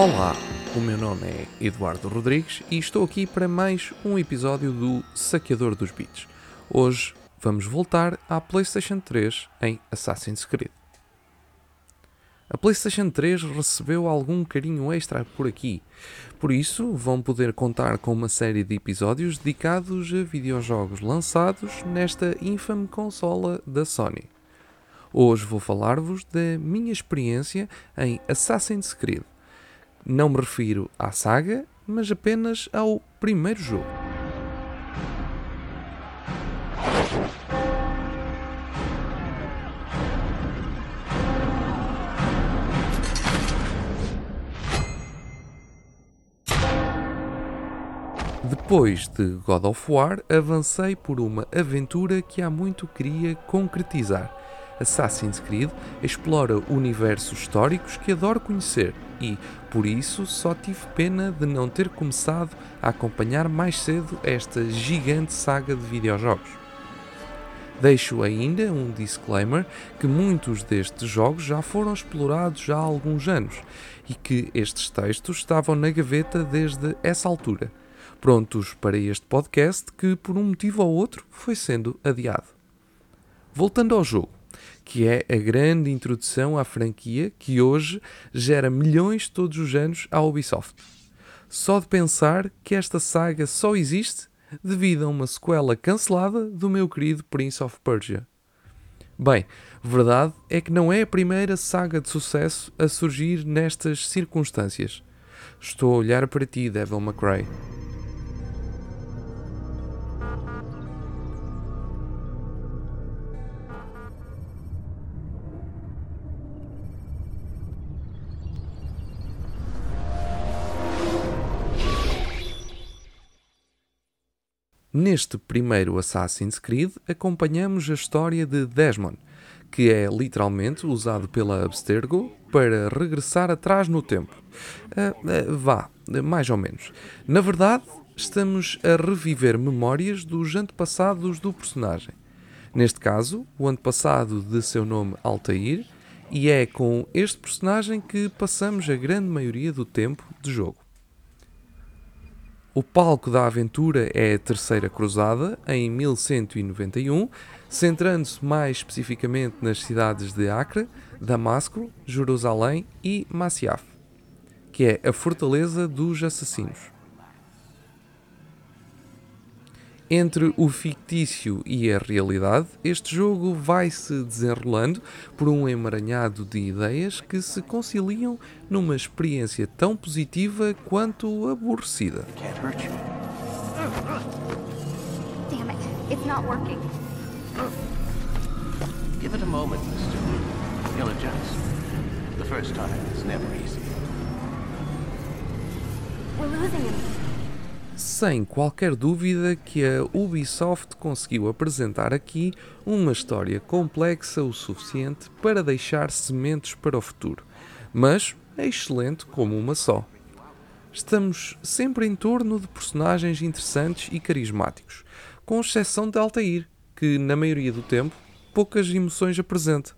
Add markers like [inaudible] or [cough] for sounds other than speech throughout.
Olá, o meu nome é Eduardo Rodrigues e estou aqui para mais um episódio do Saqueador dos Beats. Hoje vamos voltar à PlayStation 3 em Assassin's Creed. A PlayStation 3 recebeu algum carinho extra por aqui, por isso vão poder contar com uma série de episódios dedicados a videojogos lançados nesta infame consola da Sony. Hoje vou falar-vos da minha experiência em Assassin's Creed não me refiro à saga, mas apenas ao primeiro jogo. Depois de God of War, avancei por uma aventura que há muito queria concretizar Assassin's Creed explora universos históricos que adoro conhecer e, por isso, só tive pena de não ter começado a acompanhar mais cedo esta gigante saga de videojogos. Deixo ainda um disclaimer que muitos destes jogos já foram explorados há alguns anos e que estes textos estavam na gaveta desde essa altura, prontos para este podcast que, por um motivo ou outro, foi sendo adiado. Voltando ao jogo que é a grande introdução à franquia que hoje gera milhões todos os anos à Ubisoft. Só de pensar que esta saga só existe devido a uma sequela cancelada do meu querido Prince of Persia. Bem, verdade é que não é a primeira saga de sucesso a surgir nestas circunstâncias. Estou a olhar para ti, Devil McRae. Neste primeiro Assassin's Creed, acompanhamos a história de Desmond, que é literalmente usado pela Abstergo para regressar atrás no tempo. Uh, uh, vá, mais ou menos. Na verdade, estamos a reviver memórias dos antepassados do personagem. Neste caso, o antepassado de seu nome Altair, e é com este personagem que passamos a grande maioria do tempo de jogo. O palco da aventura é a Terceira Cruzada, em 1191, centrando-se mais especificamente nas cidades de Acre, Damasco, Jerusalém e Masyaf, que é a fortaleza dos assassinos. Entre o fictício e a realidade, este jogo vai se desenrolando por um emaranhado de ideias que se conciliam numa experiência tão positiva quanto aborrecida. Damn it, it's not working. Give it a moment, mister. He'll adjust. The first time is never easy. We're losing him sem qualquer dúvida que a Ubisoft conseguiu apresentar aqui uma história complexa o suficiente para deixar sementes para o futuro, mas é excelente como uma só. Estamos sempre em torno de personagens interessantes e carismáticos, com exceção de Altair, que na maioria do tempo poucas emoções apresenta.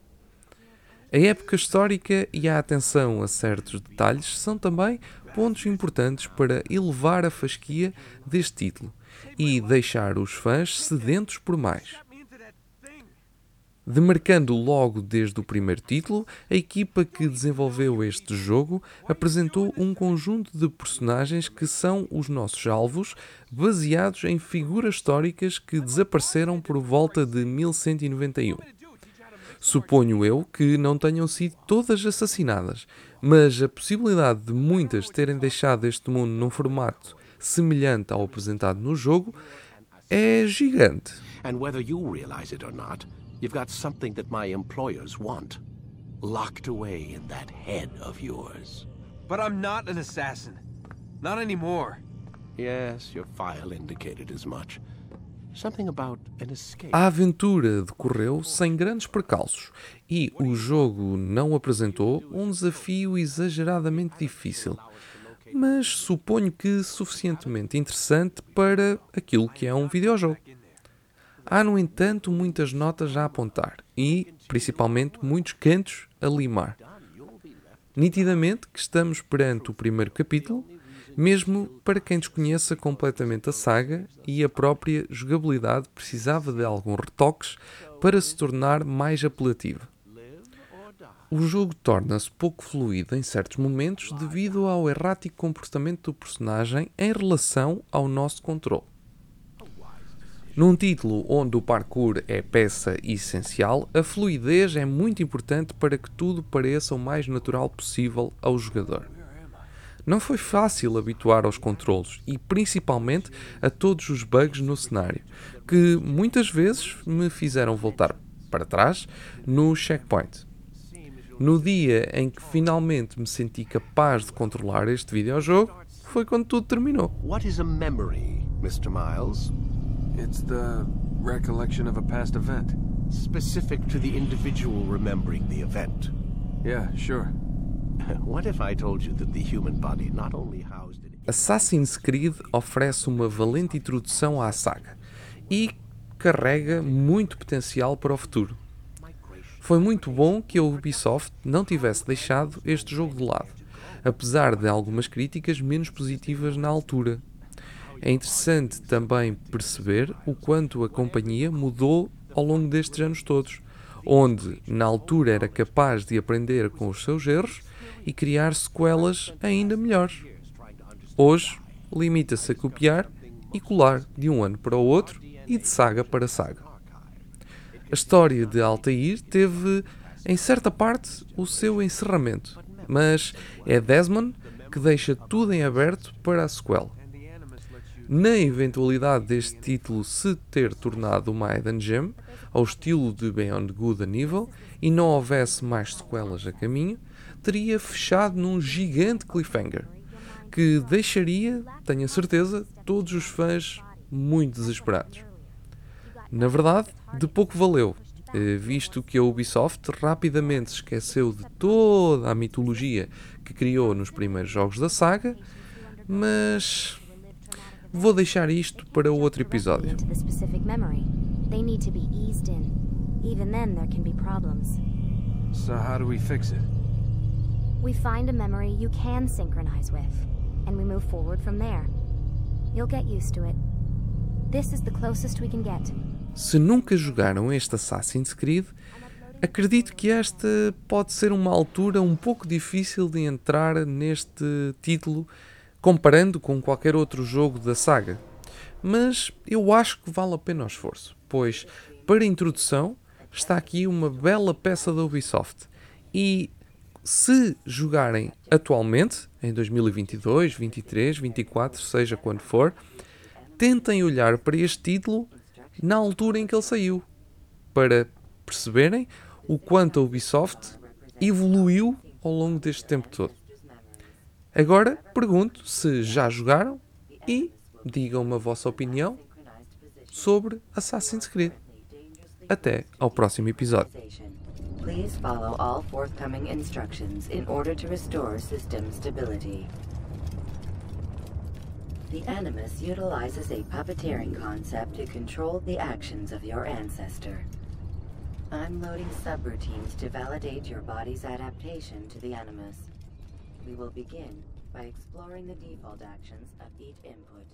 A época histórica e a atenção a certos detalhes são também pontos importantes para elevar a fasquia deste título e deixar os fãs sedentos por mais. Demarcando logo desde o primeiro título, a equipa que desenvolveu este jogo apresentou um conjunto de personagens que são os nossos alvos, baseados em figuras históricas que desapareceram por volta de 1191. Suponho eu que não tenham sido todas assassinadas, mas a possibilidade de muitas terem deixado este mundo num formato semelhante ao apresentado no jogo é gigante. And whether you realize it or not, you've got something that my employers want. Locked away in that head of yours. But I'm not an assassin. Not anymore. Yes, your file indicated as much. A aventura decorreu sem grandes percalços e o jogo não apresentou um desafio exageradamente difícil, mas suponho que suficientemente interessante para aquilo que é um videojogo. Há, no entanto, muitas notas a apontar e, principalmente, muitos cantos a limar. Nitidamente que estamos perante o primeiro capítulo, mesmo para quem desconheça completamente a saga e a própria jogabilidade precisava de alguns retoques para se tornar mais apelativa. O jogo torna-se pouco fluido em certos momentos devido ao errático comportamento do personagem em relação ao nosso controle. Num título onde o parkour é peça essencial, a fluidez é muito importante para que tudo pareça o mais natural possível ao jogador. Não foi fácil habituar aos controlos e principalmente a todos os bugs no cenário, que muitas vezes me fizeram voltar para trás no checkpoint. No dia em que finalmente me senti capaz de controlar este videojogo, foi quando tudo terminou. What is a memory, Mr. Miles? It's the recollection of a past event. Specific to the individual remembering the event. Yeah, sure. [laughs] Assassin's Creed oferece uma valente introdução à saga e carrega muito potencial para o futuro. Foi muito bom que a Ubisoft não tivesse deixado este jogo de lado, apesar de algumas críticas menos positivas na altura. É interessante também perceber o quanto a companhia mudou ao longo destes anos todos, onde na altura era capaz de aprender com os seus erros e criar sequelas ainda melhores. Hoje limita-se a copiar e colar de um ano para o outro e de saga para saga. A história de Altair teve, em certa parte, o seu encerramento, mas é Desmond que deixa tudo em aberto para a sequela. Na eventualidade deste título se ter tornado uma Hidden Gem, ao estilo de Beyond Good and Evil, e não houvesse mais sequelas a caminho, teria fechado num gigante cliffhanger, que deixaria, tenho a certeza, todos os fãs muito desesperados. Na verdade, de pouco valeu, eh, visto que a Ubisoft rapidamente se esqueceu de toda a mitologia que criou nos primeiros jogos da saga, mas vou deixar isto para outro episódio. They need to be eased in. Even then, there can be problems. So how do we fix it? We find a memory you can synchronize with, and we move forward from there. You'll get used to it. This is the closest we can get. Se nunca jogaram este Assassin's Creed, acredito que esta pode ser uma altura um pouco difícil de entrar neste título comparando com qualquer outro jogo da saga. Mas eu acho que vale a pena o esforço, pois para introdução está aqui uma bela peça da Ubisoft. E se jogarem atualmente, em 2022, 23, 24, seja quando for, tentem olhar para este título na altura em que ele saiu, para perceberem o quanto a Ubisoft evoluiu ao longo deste tempo todo. Agora pergunto se já jogaram e digam-me a vossa opinião sobre Assassin's Creed. Até ao próximo episódio. Please follow all forthcoming instructions in order to restore system stability. The Animus utilizes a puppeteering concept to control the actions of your ancestor. I'm loading subroutines to validate your body's adaptation to the Animus. We will begin by exploring the default actions of each input.